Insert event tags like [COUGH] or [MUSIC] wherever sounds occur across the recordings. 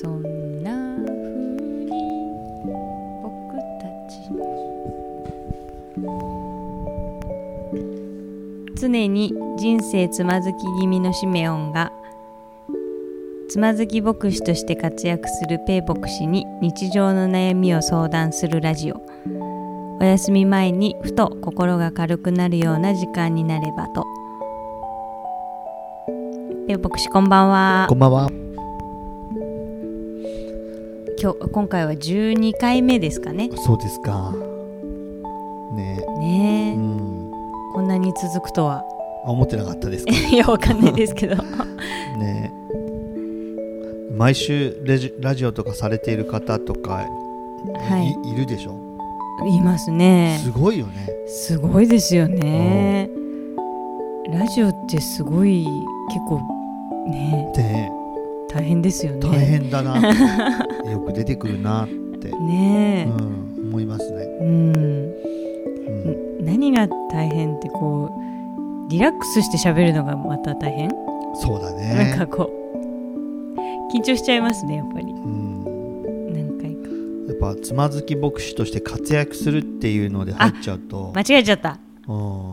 そんな風に僕たち常に人生つまずき気味のシメオンがつまずき牧師として活躍するペイ牧師に日常の悩みを相談するラジオ。お休み前にふと心が軽くなるような時間になればと。ペイ牧師こんばんは。こんばんは。今日今回は12回目ですかねそうですか。ねねえ、え、うん。こんなに続くとはあ思ってなかったですか？[LAUGHS] いやわかんないですけど [LAUGHS] ねえ。毎週レジラジオとかされている方とか、はいい、いるでしょ？言いますねすごいよね。すごいですよねラジオってすごい結構ねで、大変ですよね。大変だな。[LAUGHS] よく出てくるなって、ねうん、思いますね。えうん。うん、ん何が大変ってこうリラックスして喋るのがまた大変、そうだなんねか。こう緊張しちゃいますねやっぱり。うん。何回か。やっぱつまずき牧師として活躍するっていうので入っちゃうと、間違えちゃった。うん、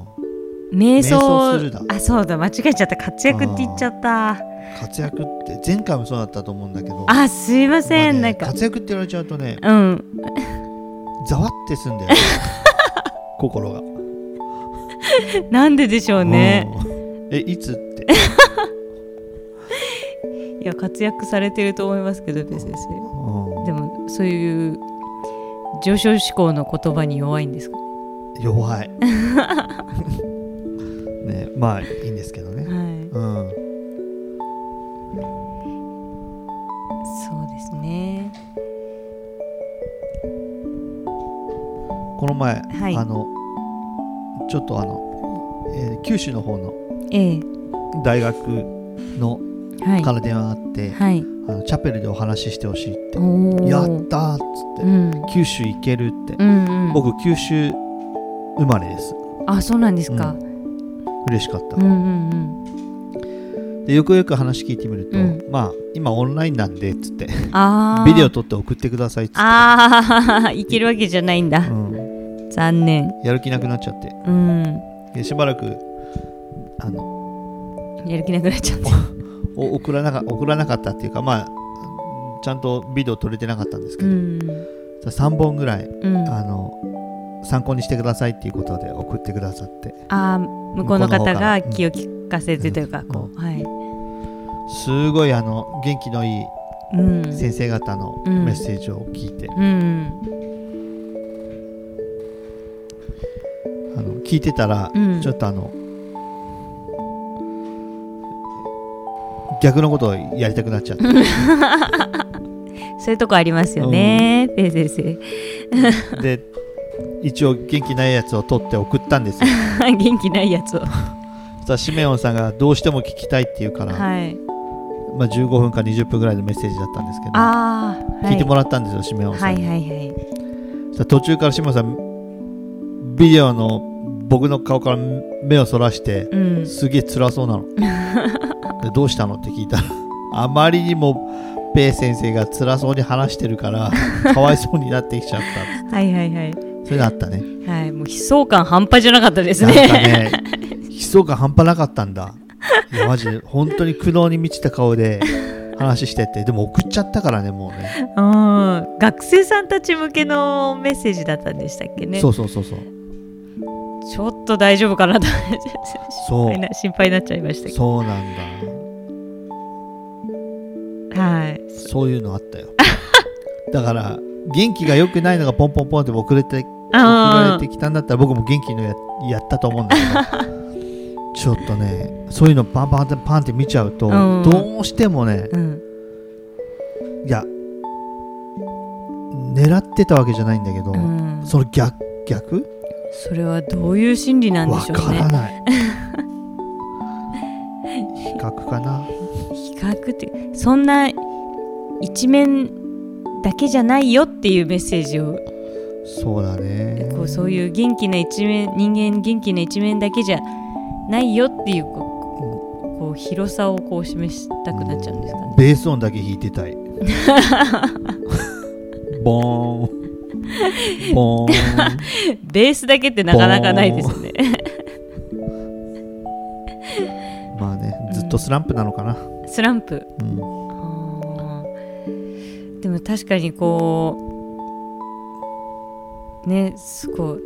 瞑想するだ。あそうだ。間違えちゃった。活躍って言っちゃった。活躍って前回もそうだったと思うんだけど。あすいません、まあねなんか。活躍って言われちゃうとね、うん。ざわってすんだよね。[LAUGHS] 心が。なんででしょうね、うん。えいつって、[LAUGHS] いや活躍されてると思いますけどベ先生。うん。でもそういう上昇志向の言葉に弱いんですか？弱い [LAUGHS] ね。まあいいんですけどね。はい。うん。そうですね。この前、はい。あのちょっとあの、えー九州の方のええ。大学のはい。から電話があって、はい。あのチャペルでお話ししてほしいって。おー。やったーっつって、うん。九州行けるって、うんうん。僕九州生まれです。あそうなんですか嬉しかった、うんうんうん。でよくよく話聞いてみると、うん。まあ今オンラインなんでっつって [LAUGHS] ビデオ撮って送ってくださいっつって、ああいけるわけじゃないんだ。うん、残念。やる気なくなっちゃって。うん。でしばらくあのやる気なくなっちゃった。[LAUGHS] お送らなか送らなかったっていうかまあちゃんとビデオ撮れてなかったんですけど、うん。3本ぐらいうん。あの参考にしてくださいっていうことで送ってくださって。あー向こうの方がうん。気を利かせてというか、うん。こう、はい、すごいあの元気のいいうん、先生方のうん。メッセージを聞いて、うん、あの聞いてたら、うん。ちょっとあの逆のことをやりたくなっちゃって。[LAUGHS] そういうとこありますよね、ペイ先生。で一応元気ないやつを撮って送ったんですよ [LAUGHS] 元気ないやつを。そしたらシメオンさんがどうしても聞きたいっていうから、はい。まあ、15分か20分ぐらいのメッセージだったんですけどああ、聞いてもららったんですよ、シメオンさんに、はいはいはい。途中からシメオンさんビデオの僕の顔から目をそらしてうん。すげえ辛そうなの [LAUGHS] でどうしたの？って聞いたらあまりにもペイ先生が辛そうに話してるから [LAUGHS] かわいそうになってきちゃったはいはいはい。それがあったねはい、もう悲壮感半端じゃなかったですね。ね悲壮感半端なかったんだ [LAUGHS] いやマジで本当に苦悩に満ちた顔で話しててでも送っちゃったからねもうねうん。学生さんたち向けのメッセージだったんでしたっけね。そうそうそうそうちょっと大丈夫かなとそう心配な心配になっちゃいましたけど。そうなんだはい。そういうのあったよ [LAUGHS] だから元気が良くないのがポンポンポンって遅れて送あられてきたんだったら僕も元気のややったと思うんだけど [LAUGHS] ちょっとねそういうのパンパンってパンって見ちゃうと、うんどうしてもねうん。いや狙ってたわけじゃないんだけど、うん。その逆逆？それはどういう心理なんでわしょうねから。ない [LAUGHS] 比較かな比較ってそんな一面だけじゃないよっていうメッセージを。そうだね。こうそういう元気な一面人間元気な一面だけじゃないよっていうこうこう広さをこう示したくなっちゃうんですかね。ベース音だけ弾いてたい。[LAUGHS] ボーン。ボーン。ベースだけってなかなかないですね。まあねずっとスランプなのかな、スランプ。うんでも確かにこうねすごい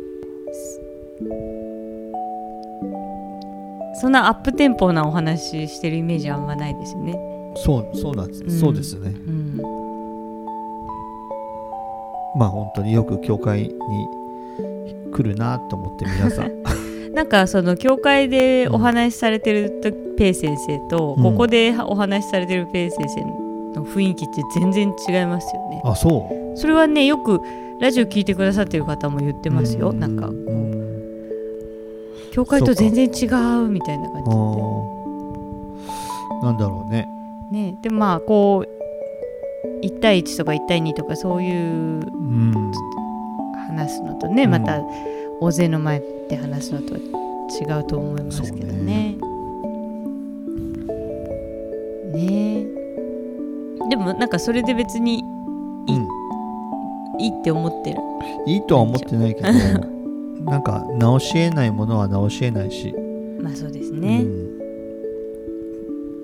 そんなアップテンポなお話ししてるイメージはあんまないですよね。そうそうなんです、うん。そうですね。うん、まあ本当によく教会に来るなと思って皆さん。[LAUGHS] なんかその教会でお話しされてるとペイ先生と、うん。ここでお話しされてるペイ先生の雰囲気って全然違いますよね。あそう。それはねよくラジオ聞いてくださってる方も言ってますよ。うなんかうん教会と全然違うみたいな感じで。なんだろうね。ね、でまあこう1対1とか1対2とかそういううん。話すのとね、うん。また大勢の前で話すのとは違うと思いますけどね。ねでもなんかそれで別にいいうん。いいって思ってる。いいとは思ってないけど [LAUGHS] なんか直し得ないものは直し得ないし、まあそうですね。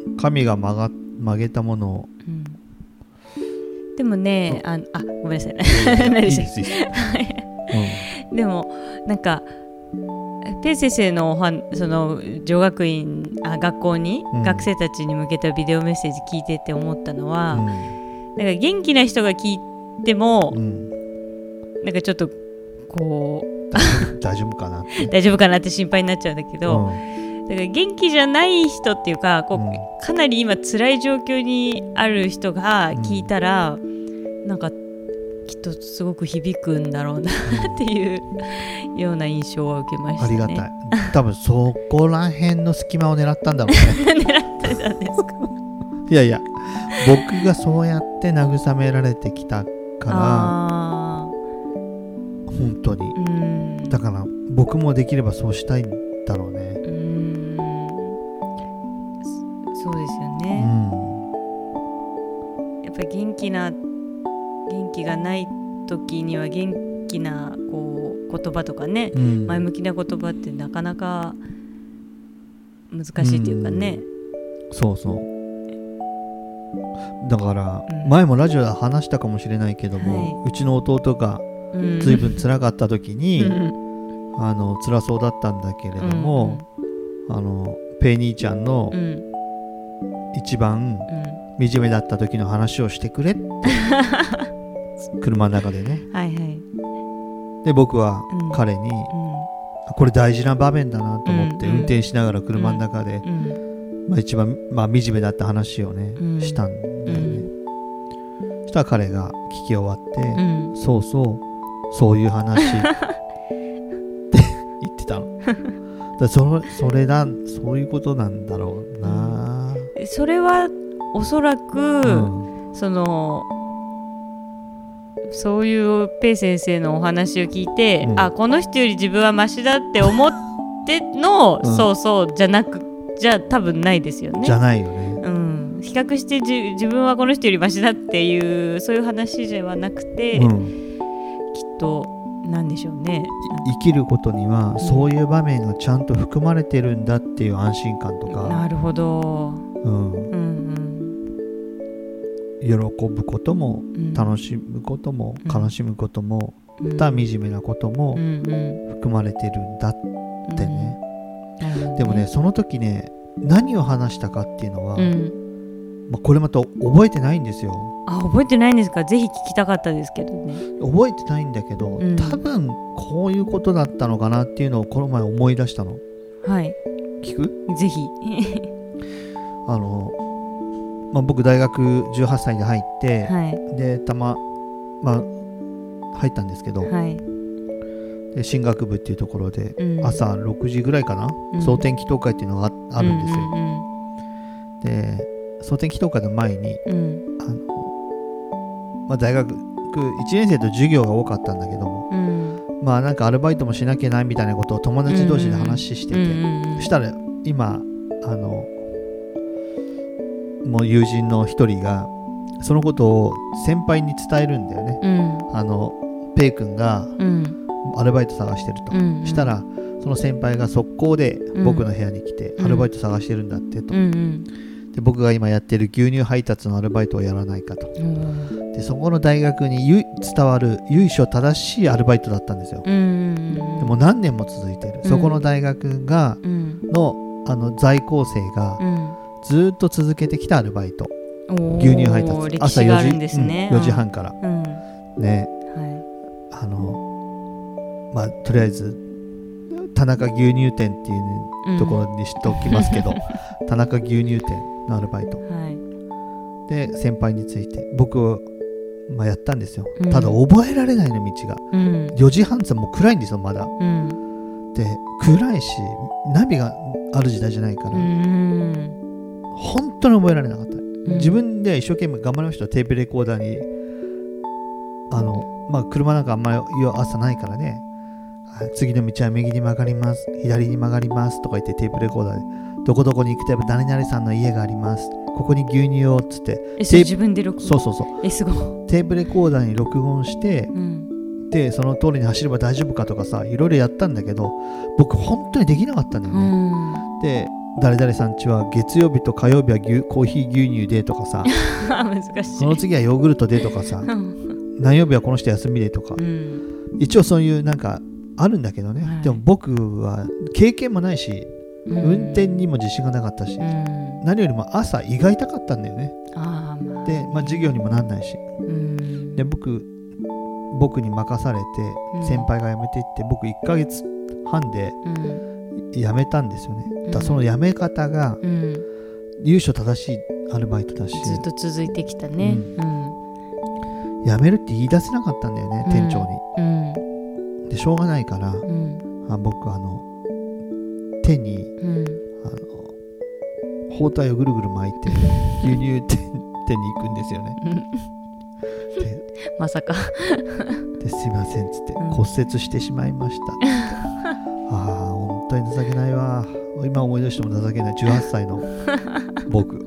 うん。神が曲が曲げたものを。うん。でもねああごめんなさい。い [LAUGHS] 何でしたいですいいです。[LAUGHS] でもなんかペイ先生のおはその女学院あ学校に、うん。学生たちに向けたビデオメッセージ聞いてて思ったのは、うん。なんか元気な人が聞いても、うん。なんかちょっとこう大丈夫かな [LAUGHS] 大丈夫かなって心配になっちゃうんだけど、うん。だから元気じゃない人っていうかこう、うん。かなり今辛い状況にある人が聞いたら、なんかきっとすごく響くんだろうなっていうような印象は受けましたね。ありがたい。多分そこら辺の隙間を狙ったんだろうね。[LAUGHS] 狙ってたんですか。いやいや僕がそうやって慰められてきたからあ本当に。だから僕もできればそうしたいんだろうね。うーん。そそうですようね、ん。やっぱり元気な元気がない時には元気なこう言葉とかね、うん。前向きな言葉ってなかなか難しいっていうかね、そうそう。だからうん。前もラジオで話したかもしれないけども、はうちの弟がうん、随分辛かった時に、うん。あの辛そうだったんだけれども、あのペイ兄ちゃんのうんうん。一番うん。惨めだった時の話をしてくれって [LAUGHS] 車の中でね。はいはい、で僕はうん。彼に、うこれ大事な場面だなと思ってうん運転しながら車の中で、まあ、一番、まあ、惨めだった話をね、うんしたんだよね、そしたら彼が聞き終わって、うん。そうそうそういう話。[LAUGHS] って言ってたの。だそのそれだそういうことなんだろうな、それはおそらく、うん。そのそういうペイ先生のお話を聞いて、うん。あこの人より自分はマシだって思っての、うん。そうそうじゃなくじゃ多分ないですよね。じゃないよね。うん、比較してじ自分はこの人よりマシだっていうそういう話ではなくて、きっうん、となんでしょうね。い生きることにはそういう場面がちゃんと含まれてるんだっていう安心感とか、なるほど。うん、うん喜ぶこともうん、楽しむこともうん。悲しむこともうん。また惨めなことも含まれてるんだってうん。ね、でもねその時ね何を話したかっていうのは、うん、まあ、これまた覚えてないんですよ。あ覚えてないんですか？ぜひ聞きたかったですけどね。覚えてないんだけど、うん。多分こういうことだったのかなっていうのをこの前思い出したの。はい。聞く？ぜひ。[LAUGHS] あの、まあ、僕大学18歳で入って、はい。でたままあ入ったんですけど、はい。で進学部っていうところで、うん。朝6時ぐらいかな、うん。蒼天祈祷会っていうのがああるんですよ、うんで蒼天祈祷会の前にうん。うんあの、まあ、大学1年生と授業が多かったんだけどもうん。まあなんかアルバイトもしなきゃないみたいなことを友達同士で話してて、うんうんうん。そしたら今あのもう友人の一人がそのことを先輩に伝えるんだよね。うん。あのペイ君がうん。アルバイト探してると、うん。したらその先輩が速攻でうん。僕の部屋に来て、うん。アルバイト探してるんだってと、うんで僕が今やってる牛乳配達のアルバイトをやらないかと。うん。でそこの大学にゆ伝わる由緒正しいアルバイトだったんですよ、うんでも何年も続いてる、うん。そこの大学がうん。のあの在校生がうんずーっと続けてきたアルバイト、牛乳配達。歴史があるんですね。うん4時半から。うん。ね。はあのまあとりあえず田中牛乳店っていういところにしておきますけど、[LAUGHS] 田中牛乳店のアルバイト。はい。で先輩について僕、まあ、やったんですよ、うん。ただ覚えられないの道が。うん。4時半ってもう暗いんですよまだ。うん。で暗いしナビがある時代じゃないから、うん本当に覚えられなかった、うん。自分で一生懸命頑張りました。よテープレコーダーに。あのまあ車なんかあんまり朝ないからね。はい次の道は右に曲がります。左に曲がりますとか言ってテープレコーダーで。どこどこに行くとやっぱ誰々さんの家があります。ここに牛乳をっつって。自分で録音？そうそうそう。えすごい。テープレコーダーに録音してうん。でその通りに走れば大丈夫かとかさいろいろやったんだけど僕本当にできなかったんだようね、ん。で誰々さんちは月曜日と火曜日は牛コーヒー牛乳でとかさ。[LAUGHS] 難しい。その次はヨーグルトでとかさ。うん。何曜日はこの人休みでとか。うん。一応そういうなんかあるんだけどね、はい。でも僕は経験もないしうん。運転にも自信がなかったし、うん。何よりも朝胃が痛かったんだよね。まあ。で、まあ、授業にもなんないし。うん。で僕僕に任されてうん。先輩が辞めていって僕1ヶ月半でうん辞めたんですよね。だその辞め方がうん。由緒正しいアルバイトだし。ずっと続いてきたね。辞めるって言い出せなかったんだよね、うん。店長うん。にでしょうがないからうん。あ僕あの手にうん。あの包帯をぐるぐる巻いて牛乳店店に行くんですよね。でまさか。ですいませんっつってうん。骨折してしまいました、本当に情けないわ。今思い出しても情けない。18歳の僕。[LAUGHS]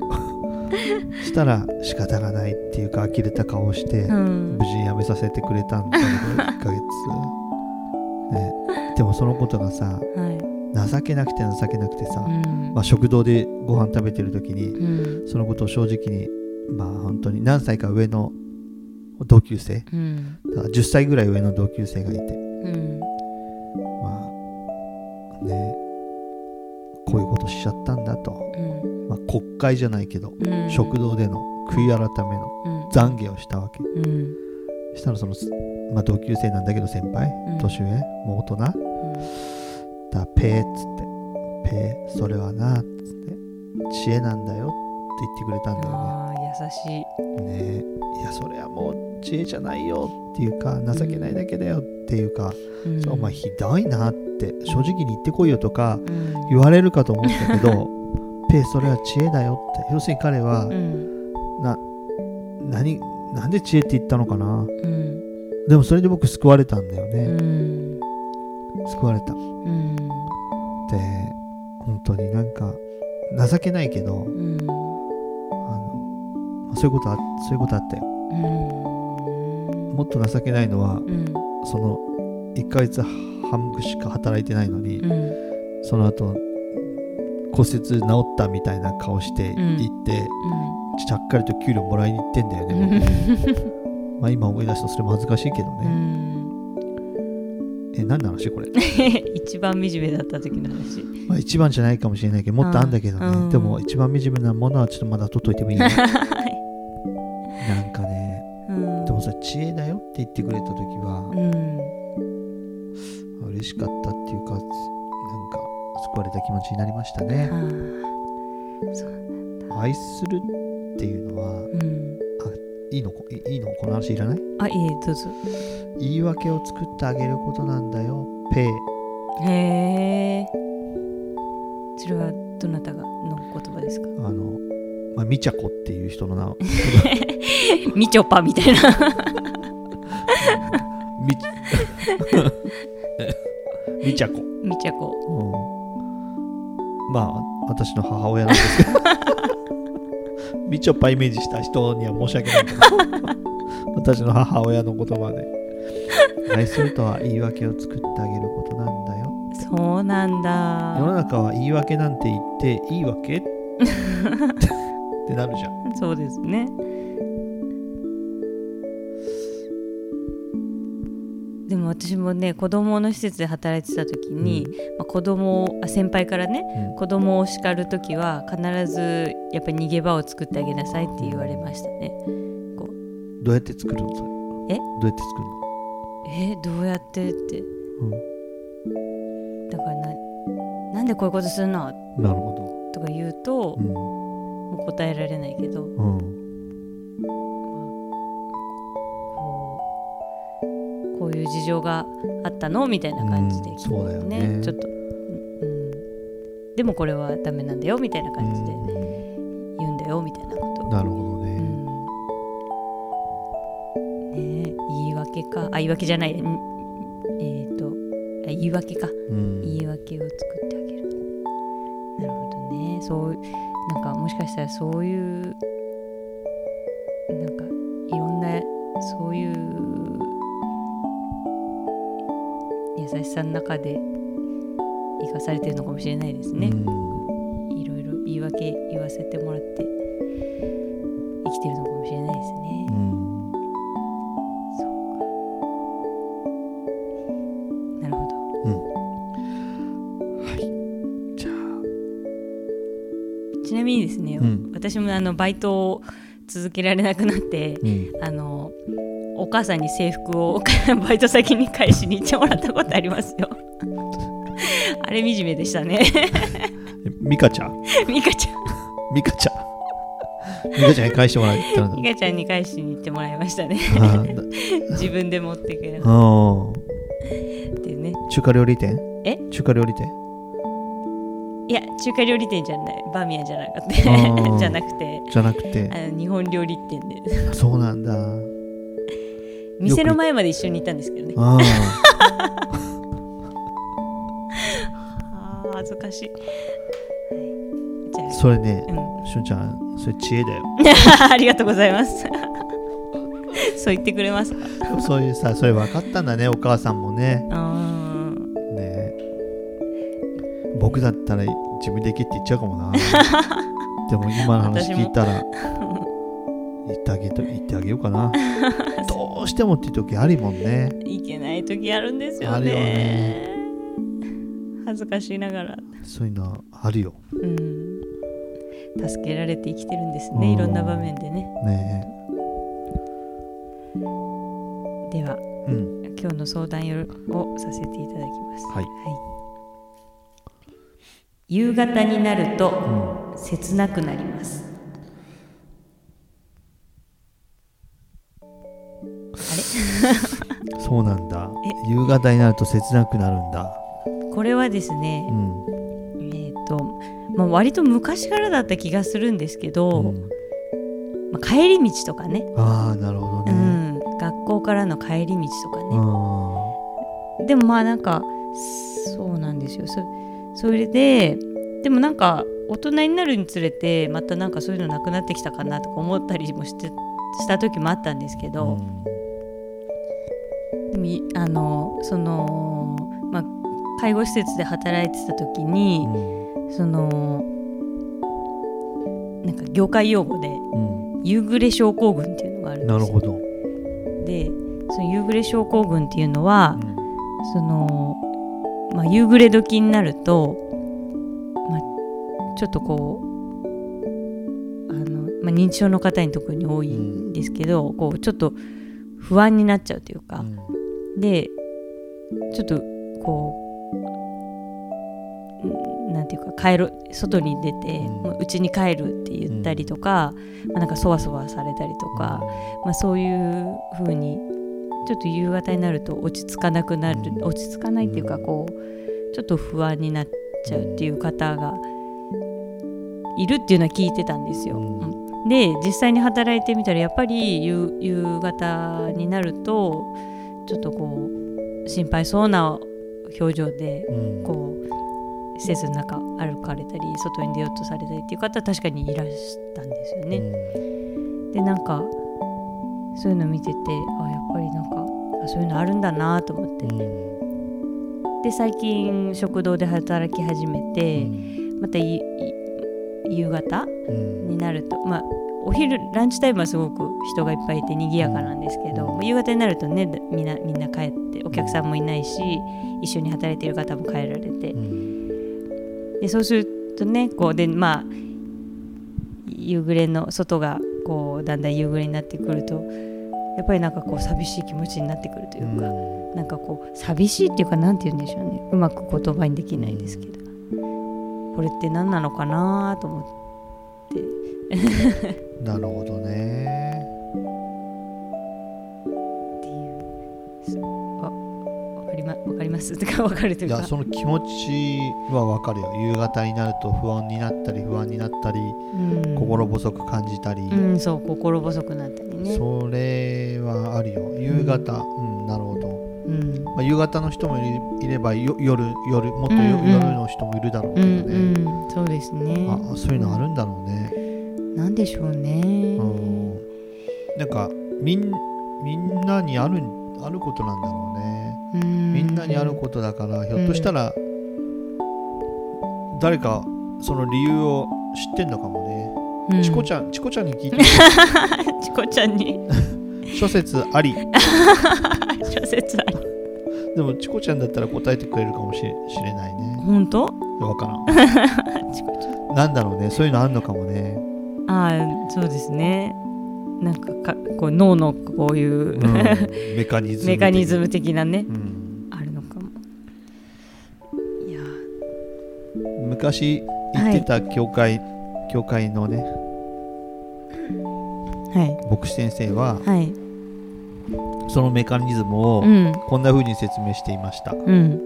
したら仕方がないっていうか呆れた顔をして、うん。無事に辞めさせてくれたんだけど [LAUGHS] 1ヶ月、ね、でもそのことがさはい。情けなくて情けなくてさ、うん。まあ、食堂でご飯食べてる時にうん。そのことを正直にまあ本当に何歳か上の同級生。うん。だから10歳ぐらい上の同級生がいて。うんしちゃったんだと、うん。まあ、国会じゃないけど、うん。食堂での悔い改めのうん。懺悔をしたわけ。うん。したらその、まあ、同級生なんだけど先輩うん。年上もう大人。だペーっつってペーそれはなっつって知恵なんだよって言ってくれたんだよね。優しい。ねいやそれはもう知恵じゃないよっていうか情けないだけだよっていうか、うん。お前ひどいなって正直に言ってこいよとかうん。言われるかと思ったけど [LAUGHS] ペイそれは知恵だよって。要するに彼はうん。な何なんで知恵って言ったのかな？うん。でもそれで僕救われたんだようね、ん。救われた。うん。で本当になんか情けないけどうん。あのまあそういうことあそういうことあったよ。うん。もっと情けないのはうん。その1ヶ月半しか働いてないのに、うん。その後骨折治ったみたいな顔してうん。行って、ちゃっかりと給料もらいに行ってんだようね、[LAUGHS] まあ今思い出すとそれも恥ずかしいけどうね、ん。え何の話これ、[LAUGHS] 一番惨めだった時の話。まあ、一番じゃないかもしれないけどもっとあんだけどね、うん。でも一番惨めなものはちょっとまだ取っといてもいいね。[LAUGHS] なんかねうん。でもそれ知恵だよって言ってくれた時はうん嬉しかったっていうかなんか救われた気持ちになりましたね、愛するっていうのはうん。いいの？こいいいの？この話いらない？あいえどうぞ。言い訳を作ってあげることなんだよ。ペイ。へえ。それはどなたがの言葉ですか？あの、まあ、みちゃこっていう人の名。[LAUGHS] みちょぱみたいな。[LAUGHS] み [LAUGHS] みちゃこ、みちゃこうん、まあ私の母親なんですけど。みちょぱイメージした人には申し訳ないけど。[LAUGHS] 私の母親の言葉で愛するとは言い訳を作ってあげることなんだよ。そうなん世のだ中は言い訳なんて言っていいわけ？ってなるじゃん。[LAUGHS] そうですね私もね子供の施設で働いてた時に、まあ、子供をあ先輩からねうん。子供を叱る時は必ずやっぱり逃げ場を作ってあげなさいって言われましたね。どうやって作るの？それえ？どうやって作るの？え？どうやってって。うん。だからななんでこういうことするの？なるほとか言うと、どうん。もう答えられないけど。うん事情があったの？みたいな感じでうんそうだよね。ちょっと、うん、でもこれはダメなんだよみたいな感じで言うんだよみたいなこと。なるほどね、うん。ねえ言い訳か。あ言い訳じゃない。ん。えっ、とあ言い訳か。うん。言い訳を作ってあげる。なるほどね。そうなんかもしかしたらそういうの中で生かされてるのかもしれないですね、うん。いろいろ言い訳言わせてもらって生きてるのかもしれないですね、うん。なるほど。はい。じゃあちなみにですね、うん。私もあのバイトを続けられなくなってうん。あのお母さんに制服を [LAUGHS] バイト先に返しに行ってもらったことありますよ。[LAUGHS] あれ惨めでしたね。え [LAUGHS] ミカちゃん？ミカちゃん。ミカちゃん。ミカちゃんに返してもらったんだミカちゃんに返しに行ってもらいましたね。自分で持ってくるあー。っていうね。中華料理店？え？中華料理店？いや中華料理店じゃない。バーミヤンじゃなかっあー。たじゃなくて。じゃなくて。あの日本料理店で。そうなんだ店の前まで一緒に行ったんですけどね。ああー。[LAUGHS] 恥ずかしい、はい、それねあ、うん。しゅんちゃんそれ知恵だよ。[LAUGHS] ありがとうございます。[LAUGHS] そう言ってくれますか？そういうさそれ分かったんだねお母さんもね。あね。僕だったら自分で行けって言っちゃうかもな。でも今の話聞いたら言ってあげと言ってあげようかなどうしてもっていう時ありもんねいけない時あるんですよね。あるよね恥ずかしいながら、そういうのあるようん、助けられて生きてるんですうんね。いろんな場面でね。ねでは、うん今日の相談をさせていただきます。はい夕方になるとうん切なくなります。夕方になると切なくなるんだ。これはですねう、ん。えっ、と、まあ、割と昔からだった気がするんですけど、うん。まあ、帰り道とかね、ああなるほどうね、ん、学校からの帰り道とかあね、でもまあなんかそうなんですよ。そそれででもなんか大人になるにつれてまたなんかそういうのなくなってきたかなとか思ったりもしてした時もあったんですけーど、でもいあのその、まあ、介護施設で働いてた時に、うん。そのなんか業界用語でうん。夕暮れ症候群っていうのがあるんですよ。なるほど、でその夕暮れ症候群っていうのはう、ん。その、まあ、夕暮れ時になると、まあ、ちょっとこうあの、まあ、認知症の方に特に多いんですけど、こうちょっと不安になっちゃうというか、でちょっとこうんなんていうか帰る外に出てうん。もう家に帰るって言ったりとか、まあ、なんかそわそわされたりとか、まあ、そういう風にちょっと夕方になると落ち着かなくなるうん。落ち着かないっていうかこうちょっと不安になっちゃうっていう方がいるっていうのは聞いてたんですよ。で実際に働いてみたらやっぱり夕夕方になるとちょっとこう心配そうな表情でうん。こう施設の中歩かれたり外に出ようとされたりっていう方は確かにいらしたんですよね。でなんかそういうの見ててあやっぱりなんかあそういうのあるんだなと思って、で最近食堂で働き始めて、また夕方になるとまあお昼ランチタイムはすごく人がいっぱいいて賑やかなんですけど、夕方になるとねみんなみんな帰ってお客さんもいないし一緒に働いている方も帰られて、でそうするとねこうでまあ夕暮れの外がこうだんだん夕暮れになってくるとやっぱりなんかこう寂しい気持ちになってくるというか、うん、なんかこう寂しいっていうか何て言うんでしょうね。うまく言葉にできないですけど、これって何なのかなと思ってなるほどね。っていう。あわかりまわかります。[LAUGHS] かわかるというか。いやその気持ちはわかるよ。夕方になると不安になったり不安になったり、うん、心細く感じたり、うん、そう心細くなったりね。それはあるよ。夕方、うん、うん、なるほどうん。まあ、夕方の人もいれば夜夜もっと夜,、の人もいるだろうけどね、うんうん、そうですね。あそういうのあるんだろうね、なんでしょうね、うん、なんかみんみんなにあるあることなんだろうね。みんなにあることだからひょっとしたら、誰かその理由を知ってんのかもね、うん、チコちゃんチコちゃんに聞いて [LAUGHS] チコちゃんに諸説あり。[LAUGHS] 諸説あり。でもチコちゃんだったら答えてくれるかもしれないね。本当？わから [LAUGHS] ん。なんだろうね。そういうのあんのかもね。ああそうですね。なんかかこう脳のこういう、うん、[LAUGHS] メカニズムメカニズム的なね、うん、あるのかも。いや昔行ってた教会、はい、教会のね、はい、牧師先生は、はい、そのメカニズムをこんなふうに説明していました、うん、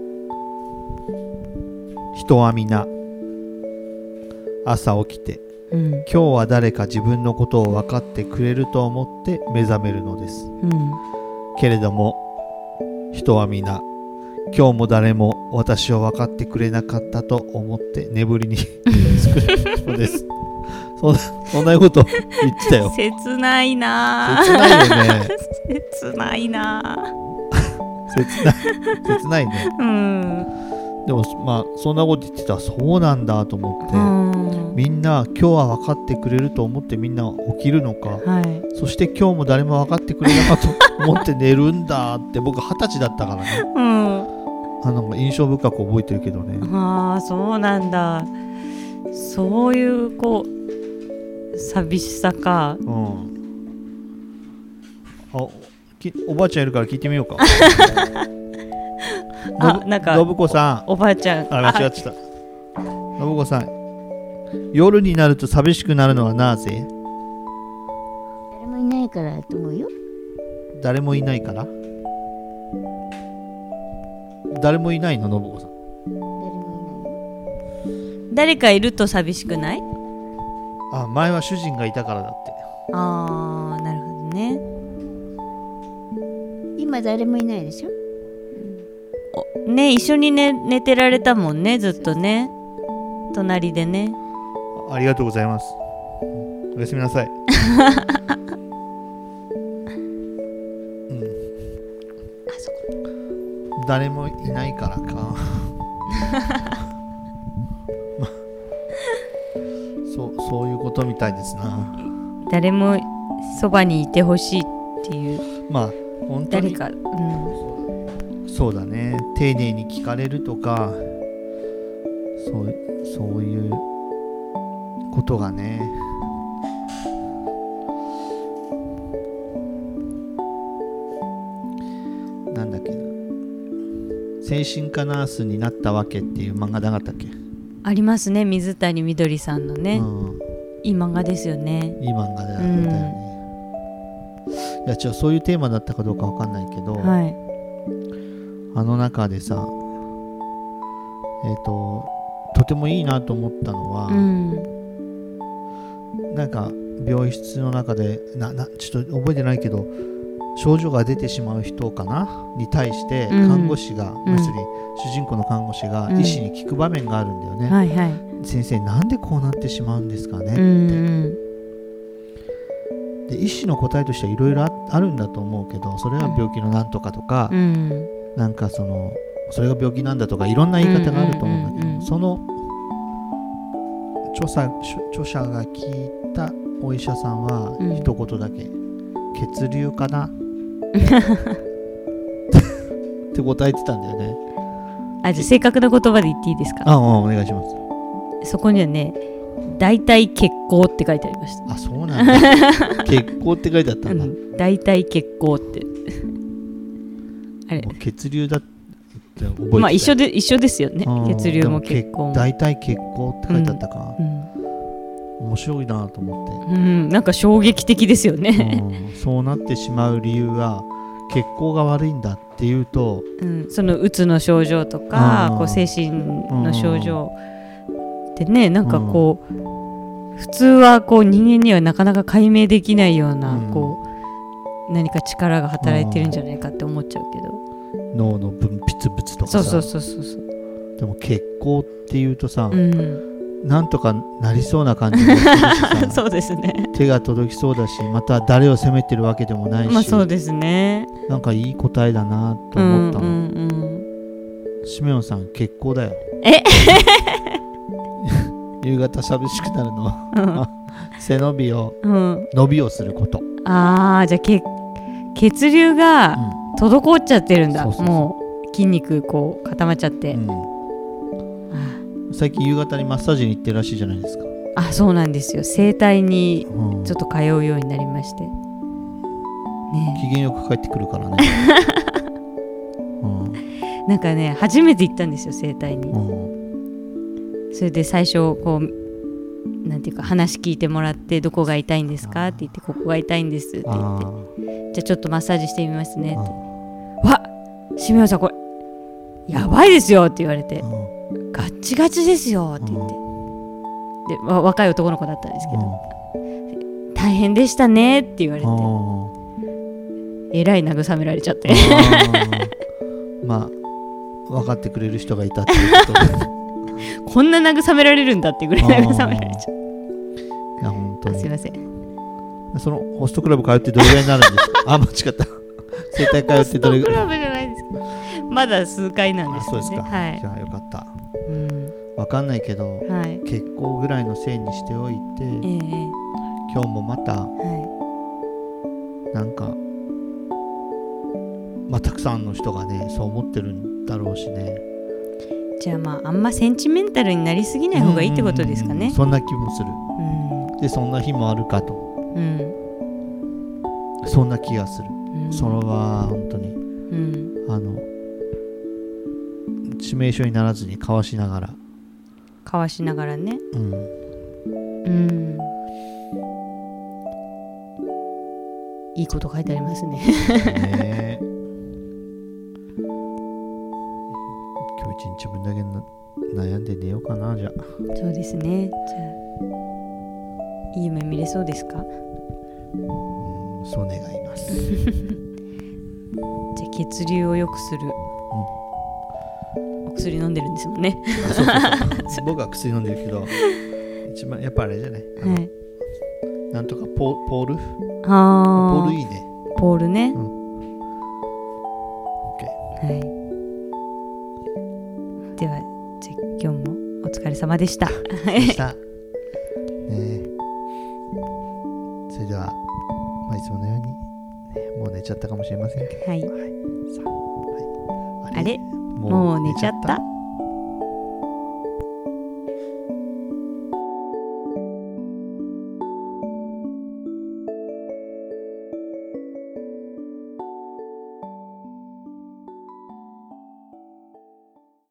人は皆朝起きてうん、今日は誰か自分のことを分かってくれると思って目覚めるのです、うん、けれども人は皆今日も誰も私を分かってくれなかったと思って眠りに [LAUGHS] 作るのですそんなそんなこと言ってたよ。切ないな。切ないよね。切ないな。切ない。切ないね。うん。でもまあそんなこと言ってたらそうなんだと思って、みんな今日は分かってくれると思ってみんな起きるのか、はい、そして今日も誰も分かってくれなかったと思って寝るんだって僕二十歳だったからね、うん、あの印象深く覚えてるけどね。ああそうなんだ。そういうこう寂しさか。うん。あおばあちゃんいるから聞いてみようか。[LAUGHS] あなんか信子さん。おばあちゃん。あ間違ってた。信子さん。夜になると寂しくなるのはなぜ？誰もいないからと思うよ。誰もいないから？誰もいないの？信子さん。誰もいない誰かいると寂しくない？あ前は主人がいたからだって。ああなるほどね。今誰もいないでしょ？ね一緒に寝寝てられたもんねずっとね。隣でね。ありがとうございます。おやすみなさい。[LAUGHS] うん。誰もいないからか。そうそういうことみたいですな。誰もそばにいてほしいっていう。まあ本当に。誰か、うん、そうだね。丁寧に聞かれるとかそうそういうことがね。なんだっけ。精神科ナースになったわけっていう漫画なかったっけ？ありますね。水谷みどりさんのね、うん、いい漫画ですよね。いい漫画だよね、うん、いや違うそういうテーマだったかどうかわかんないけど、はい。あの中でさえっ、ー、ととてもいいなと思ったのは、うん、なんか病室の中でななちょっと覚えてないけど症状が出てしまう人かな？に対してうん。看護師が、ん。要するに主人公の看護師がうん。医師に聞く場面があるんだよね、はいはい先生なんでこうなってしまうんですかね、うんうんで医師の答えとしてはいろいろああるんだと思うけどそれは病気のなんとかとか、うん。なんかそのそれが病気なんだとかいろんな言い方があると思うんだけど、うんうんうんうん。その著者著者が聞いたお医者さんはうん。一言だけ、血流かな？[LAUGHS] って答えてたんだよね。あじゃあ正確な言葉で言っていいですか？ああお願いしますそこにはね大体血行って書いてありました。あそうなんだ。[LAUGHS] 血行って書いてあったんだ、うん。大体血行って。あれ。血流だって覚えてたまあ一緒で一緒ですよね。うん血流も血行も大体血行って書いてあったか、うん面白いなと思って。うん、なんか衝撃的ですよね、うん。そうなってしまう理由は血行が悪いんだっていうとうん、そのうつの症状とかこう精神の症状ってねなんかこう普通はこう人間にはなかなか解明できないようなうん。こう何か力が働いてるんじゃないかって思っちゃうけど。脳の分泌物とかさ。そうそうそうそうそう。でも血行っていうとさ、うん。なんとかなりそうな感じ [LAUGHS] そうですね。手が届きそうだしまた誰を責めてるわけでもないし、まあそうですね。なんかいい答えだなとうん思ったの、うんうん。シメオンさん血行だよ。え？夕方寂しくなるの。はうん。[LAUGHS] 背伸びをうん。伸びをすること、ああじゃあ血血流うがん。滞っちゃってるんだ。もう筋肉こう固まっちゃって、最近夕方にマッサージに行ってるらしいじゃないですか、あそうなんですよ。整体にうん。ちょっと通うようになりまして。ね。機嫌よく帰ってくるからね、[LAUGHS] うん。なんかね初めて行ったんですよ整体に。うんそれで最初こうなんていうか話聞いてもらってどこが痛いんですか？って言ってここが痛いんですって言あって。じゃあちょっとマッサージしてみますねーって。わしめおさんこれやばいですよって言われて。うんガッチガチですよって言って。でわ若い男の子だったんですけど。大変でしたねって言われて。うんえらい慰められちゃって。まあ分かってくれる人がいたっていうことで [LAUGHS] こんな慰められるんだってぐらい慰められちゃっいや本当すいません。そのホストクラブ通ってどれぐらいになるんですか？[LAUGHS] あ間違った。整体通ってどれぐらい？クラブじゃないです。けどまだ数回なんですよあそうですか、ねはい。じゃあよかった。うん。分かんないけどはい。血行ぐらいのせいにしておいてええ今日もまたはなんかまあたくさんの人がねそう思ってるんだろうしね。いじゃあまああんまセンチメンタルになりすぎない方がいいってことですかね。うんそんな気もする。うん。でそんな日もあるかと。うん。そんな気がする、うん。それは本当にうん。あの致命傷にならずにかわしながら。かわしながらね。うん。うん。いいこと書いてありますね。ね一日分だけな悩んで寝ようかなじゃあ。そうですね。じゃあいい夢見れそうですか？うんそう願います。[LAUGHS] じゃあ血流を良くする、お薬飲んでるんですもんね。[LAUGHS] 僕は薬飲んでるけど一番やっぱあれじゃない？はい。なんとかポポール？ポあー。ールいいね。ポールね、うん様でした。でした。ね。えそれでは、まあ、いつものように、ね、もう寝ちゃったかもしれませんけど。はい。はい、さあ、はい、あれ？ももう寝ちゃった？